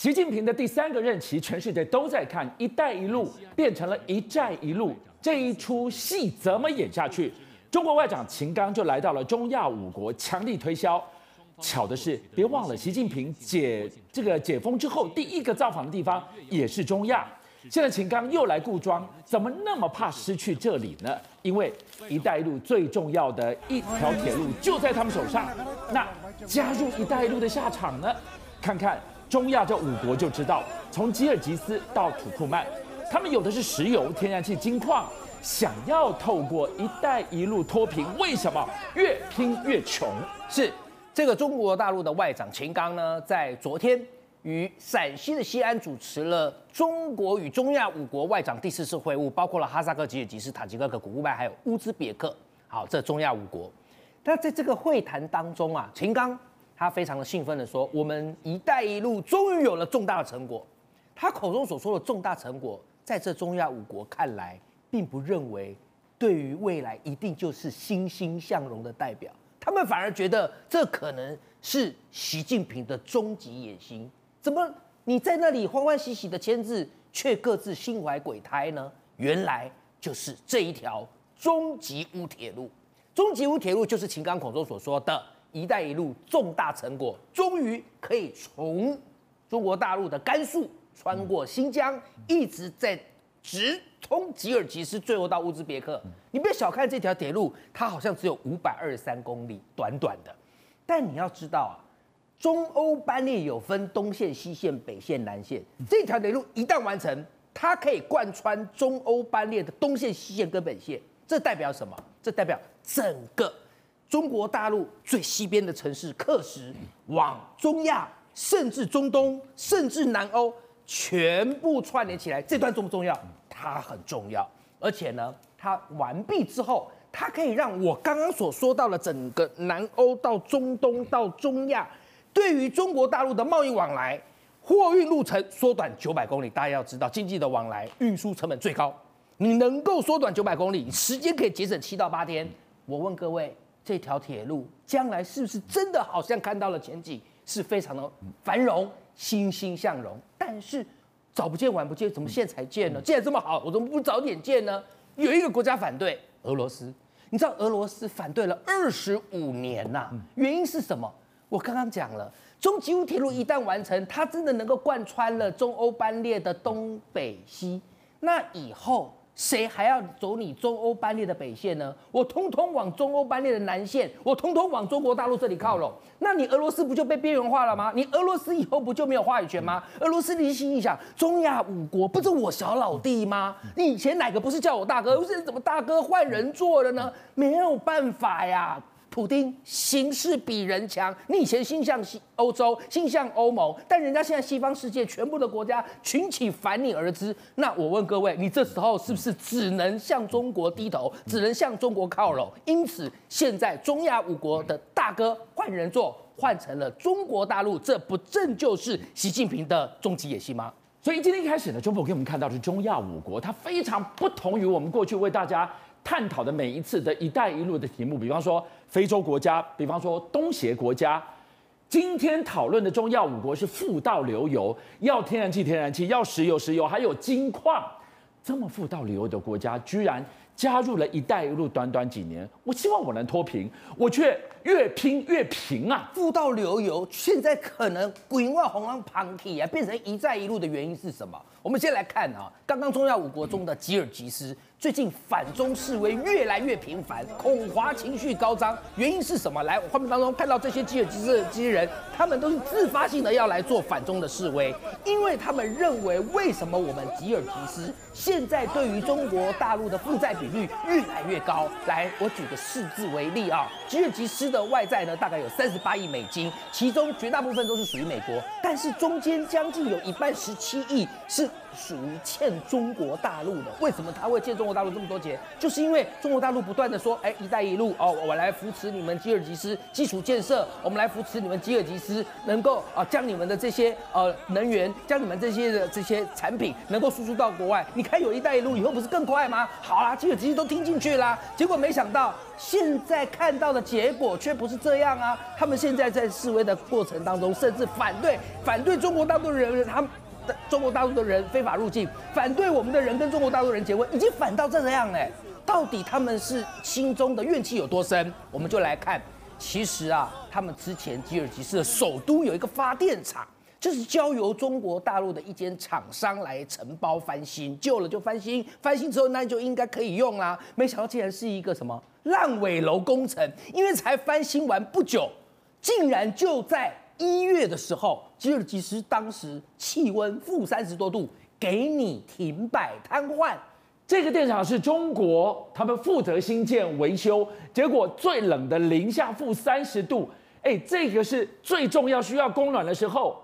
习近平的第三个任期，全世界都在看“一带一路”变成了一债一路，这一出戏怎么演下去？中国外长秦刚就来到了中亚五国，强力推销。巧的是，别忘了，习近平解这个解封之后，第一个造访的地方也是中亚。现在秦刚又来故装，怎么那么怕失去这里呢？因为“一带一路”最重要的一条铁路就在他们手上。那加入“一带一路”的下场呢？看看中亚这五国就知道。从吉尔吉斯到土库曼，他们有的是石油、天然气、金矿，想要透过“一带一路”脱贫，为什么越拼越穷？是这个中国大陆的外长秦刚呢，在昨天。与陕西的西安主持了中国与中亚五国外长第四次会晤，包括了哈萨克、吉尔吉斯、塔吉克、古库曼，还有乌兹别克。好，这中亚五国。那在这个会谈当中啊，秦刚他非常的兴奋的说：“我们‘一带一路’终于有了重大的成果。”他口中所说的重大成果，在这中亚五国看来，并不认为对于未来一定就是欣欣向荣的代表，他们反而觉得这可能是习近平的终极野心。怎么你在那里欢欢喜喜的签字，却各自心怀鬼胎呢？原来就是这一条中吉乌铁路。中吉乌铁路就是秦刚口中所说的一带一路重大成果，终于可以从中国大陆的甘肃穿过新疆，一直在直通吉尔吉斯，最后到乌兹别克。你不要小看这条铁路，它好像只有五百二十三公里，短短的。但你要知道啊。中欧班列有分东线、西线、北线、南线。这条铁路一旦完成，它可以贯穿中欧班列的东线、西线跟北线。这代表什么？这代表整个中国大陆最西边的城市克什，往中亚，甚至中东，甚至南欧，全部串联起来。这段重不重要？它很重要。而且呢，它完毕之后，它可以让我刚刚所说到的整个南欧到中东到中亚。对于中国大陆的贸易往来，货运路程缩短九百公里。大家要知道，经济的往来运输成本最高，你能够缩短九百公里，时间可以节省七到八天。我问各位，这条铁路将来是不是真的好像看到了前景，是非常的繁荣、欣欣向荣？但是早不见晚不见，怎么现在才见呢？既然这么好，我怎么不早点见呢？有一个国家反对，俄罗斯。你知道俄罗斯反对了二十五年呐、啊，原因是什么？我刚刚讲了，中吉乌铁路一旦完成，它真的能够贯穿了中欧班列的东北西。那以后谁还要走你中欧班列的北线呢？我通通往中欧班列的南线，我通通往中国大陆这里靠拢。那你俄罗斯不就被边缘化了吗？你俄罗斯以后不就没有话语权吗？俄罗斯你心里想，中亚五国不是我小老弟吗？你以前哪个不是叫我大哥？现在怎么大哥换人做了呢？没有办法呀。普丁形势比人强，你以前心向西欧洲，心向欧盟，但人家现在西方世界全部的国家群起反你而之。那我问各位，你这时候是不是只能向中国低头，只能向中国靠拢？因此，现在中亚五国的大哥换人做，换成了中国大陆，这不正就是习近平的终极野心吗？所以今天一开始呢，中国给我们看到的是中亚五国，它非常不同于我们过去为大家。探讨的每一次的一带一路的题目，比方说非洲国家，比方说东协国家，今天讨论的中亚五国是富到流油，要天然气天然气，要石油石油，还有金矿，这么富到流油的国家，居然加入了一带一路，短短几年，我希望我能脱贫，我却越拼越贫啊！富到流油，现在可能滚万红浪旁体啊，变成一带一路的原因是什么？我们先来看啊，刚刚中亚五国中的吉尔吉斯。最近反中示威越来越频繁，恐华情绪高涨，原因是什么？来，画面当中看到这些吉尔吉斯的这些人，他们都是自发性的要来做反中的示威，因为他们认为，为什么我们吉尔吉斯现在对于中国大陆的负债比率越来越高？来，我举个数字为例啊，吉尔吉斯的外债呢，大概有三十八亿美金，其中绝大部分都是属于美国，但是中间将近有一半十七亿是。属于欠中国大陆的，为什么他会欠中国大陆这么多钱？就是因为中国大陆不断的说，哎，一带一路哦，我来扶持你们吉尔吉斯基础建设，我们来扶持你们吉尔吉斯，能够啊将你们的这些呃能源，将你们这些的这些产品能够输出到国外。你看有一带一路以后不是更快吗？好啦，吉尔吉斯都听进去啦，结果没想到现在看到的结果却不是这样啊！他们现在在示威的过程当中，甚至反对反对中国大陆的人，他们的中国大陆的人非法入境，反对我们的人跟中国大陆人结婚，已经反到这样哎！到底他们是心中的怨气有多深？我们就来看，其实啊，他们之前吉尔吉斯的首都有一个发电厂。这是交由中国大陆的一间厂商来承包翻新，旧了就翻新，翻新之后那就应该可以用啦。没想到竟然是一个什么烂尾楼工程，因为才翻新完不久，竟然就在一月的时候，吉尔吉斯当时气温负三十多度，给你停摆瘫痪。这个电厂是中国他们负责新建维修，结果最冷的零下负三十度，哎，这个是最重要需要供暖的时候。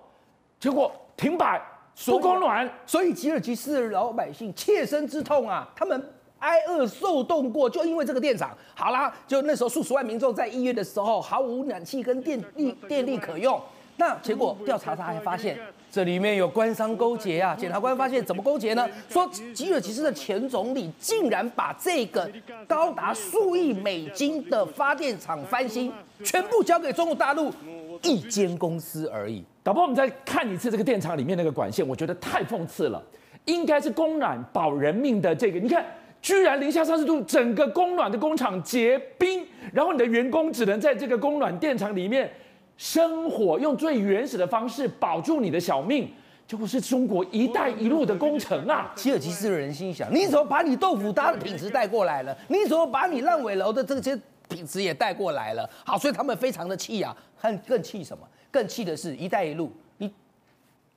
结果停摆，不供暖，所以吉尔吉斯的老百姓切身之痛啊，他们挨饿受冻过，就因为这个电厂。好啦，就那时候数十万民众在一月的时候毫无暖气跟电力电力可用。那结果调查他还发现这里面有官商勾结啊！检察官发现怎么勾结呢？说吉尔吉斯的前总理竟然把这个高达数亿美金的发电厂翻新，全部交给中国大陆一间公司而已。导播，我们再看一次这个电厂里面那个管线，我觉得太讽刺了。应该是供暖保人命的这个，你看，居然零下三十度，整个供暖的工厂结冰，然后你的员工只能在这个供暖电厂里面生火，用最原始的方式保住你的小命。结果是中国“一带一路”的工程啊！吉尔吉斯人心想：你怎么把你豆腐渣的品质带过来了？你怎么把你烂尾楼的这些品质也带过来了？好，所以他们非常的气啊，更更气什么？更气的是，一带一路，你，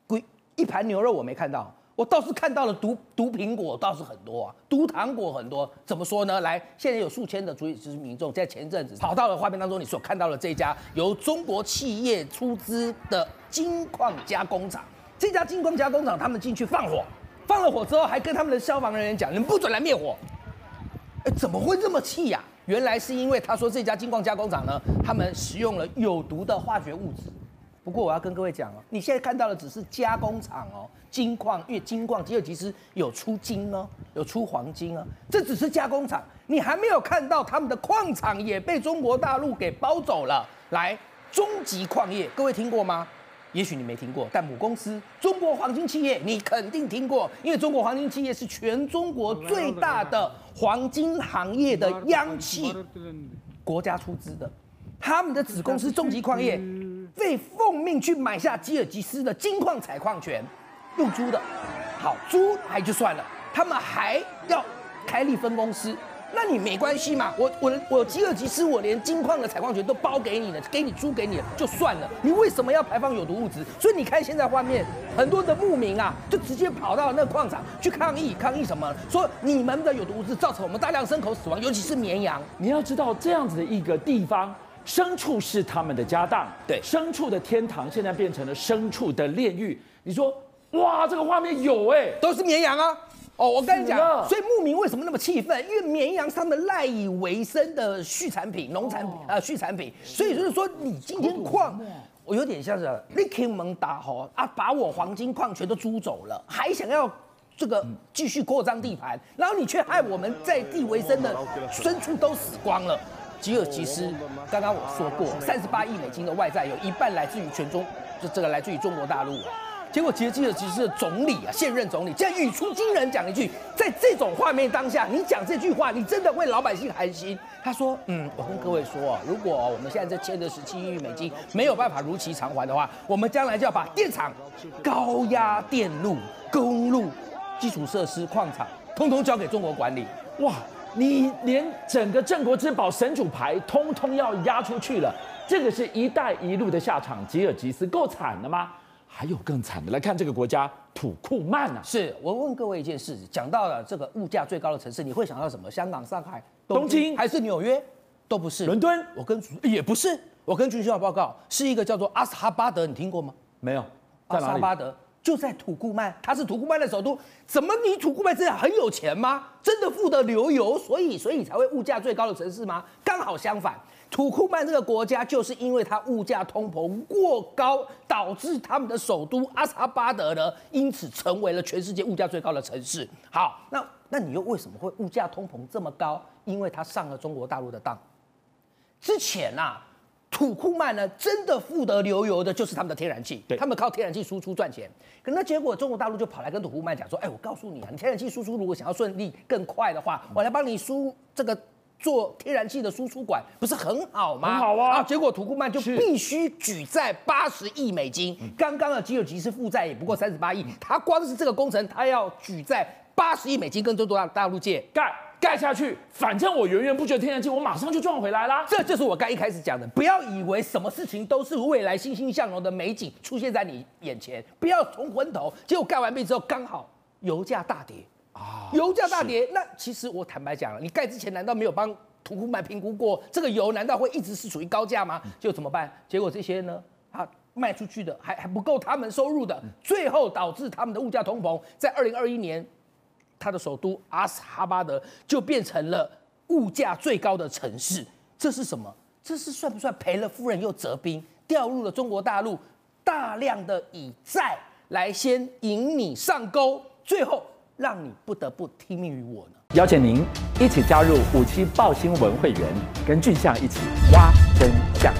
鬼一盘牛肉我没看到，我倒是看到了毒毒苹果倒是很多啊，毒糖果很多。怎么说呢？来，现在有数千的主就是民众在前阵子跑到了画面当中，你所看到的这家由中国企业出资的金矿加工厂，这家金矿加工厂他们进去放火，放了火之后还跟他们的消防人员讲，你们不准来灭火。哎，怎么会这么气呀？原来是因为他说这家金矿加工厂呢，他们使用了有毒的化学物质。不过我要跟各位讲哦，你现在看到的只是加工厂哦，金矿，因为金矿吉尔吉斯有出金哦，有出黄金啊，这只是加工厂，你还没有看到他们的矿场也被中国大陆给包走了。来，中极矿业，各位听过吗？也许你没听过，但母公司中国黄金企业你肯定听过，因为中国黄金企业是全中国最大的黄金行业的央企，国家出资的，他们的子公司中极矿业。被奉命去买下吉尔吉斯的金矿采矿权，用租的，好租还就算了，他们还要开立分公司，那你没关系嘛？我我我吉尔吉斯我连金矿的采矿权都包给你了，给你租给你了就算了，你为什么要排放有毒物质？所以你看现在画面，很多的牧民啊，就直接跑到那个矿场去抗议，抗议什么？说你们的有毒物质造成我们大量牲口死亡，尤其是绵羊。你要知道这样子的一个地方。牲畜是他们的家当，对，牲畜的天堂现在变成了牲畜的炼狱。你说，哇，这个画面有哎，都是绵羊啊。哦，我跟你讲，所以牧民为什么那么气愤？因为绵羊是他们赖以为生的畜产品、农产品呃畜产品。所以就是说，你今天矿，我有点像是你开门大吼啊，把我黄金矿全都租走了，还想要这个继续扩张地盘，然后你却害我们在地为生的牲畜都死光了。吉尔吉斯，刚刚我说过，三十八亿美金的外债，有一半来自于全中，就这个来自于中国大陆。结果吉尔吉斯的总理啊，现任总理竟然语出惊人，讲一句，在这种画面当下，你讲这句话，你真的为老百姓寒心。他说，嗯，我跟各位说啊，如果我们现在这欠的十七亿美金没有办法如期偿还的话，我们将来就要把电厂、高压电路、公路、基础设施、矿场，通通交给中国管理。哇！你连整个镇国之宝神主牌通通要押出去了，这个是一带一路的下场。吉尔吉斯够惨了吗？还有更惨的，来看这个国家土库曼啊！是我问各位一件事，讲到了这个物价最高的城市，你会想到什么？香港、上海、东京，还是纽约？都不是。伦敦？我跟也不是。我跟军训报告，是一个叫做阿斯哈巴德，你听过吗？没有。阿斯哈巴德。就在土库曼，它是土库曼的首都。怎么你土库曼真的很有钱吗？真的富得流油，所以所以才会物价最高的城市吗？刚好相反，土库曼这个国家就是因为它物价通膨过高，导致他们的首都阿萨巴德呢，因此成为了全世界物价最高的城市。好，那那你又为什么会物价通膨这么高？因为它上了中国大陆的当。之前啊，土库曼呢真的富得流油的，就是他们的天然气，对他们靠天然气输出赚钱。可那结果中国大陆就跑来跟土库曼讲说，哎，我告诉你啊，你天然气输出如果想要顺利更快的话，我来帮你输这个。做天然气的输出管不是很好吗？很好啊！啊，结果土库曼就必须举债八十亿美金。刚刚的吉尔吉斯负债也不过三十八亿，他光是这个工程，他要举债八十亿美金跟中国大大陆借盖盖下去，反正我源源不绝天然气，我马上就赚回来啦。这就是我刚一开始讲的，不要以为什么事情都是未来欣欣向荣的美景出现在你眼前，不要冲昏头。结果盖完毕之后，刚好油价大跌。啊，油价大跌，那其实我坦白讲了，你盖之前难道没有帮土库曼评估过这个油难道会一直是处于高价吗？就怎么办？结果这些呢，啊，卖出去的还还不够他们收入的，最后导致他们的物价通膨，在二零二一年，他的首都阿斯哈巴德就变成了物价最高的城市。这是什么？这是算不算赔了夫人又折兵，掉入了中国大陆，大量的以债来先引你上钩，最后。让你不得不听命于我呢。邀请您一起加入五七报新闻会员，跟俊相一起挖真相。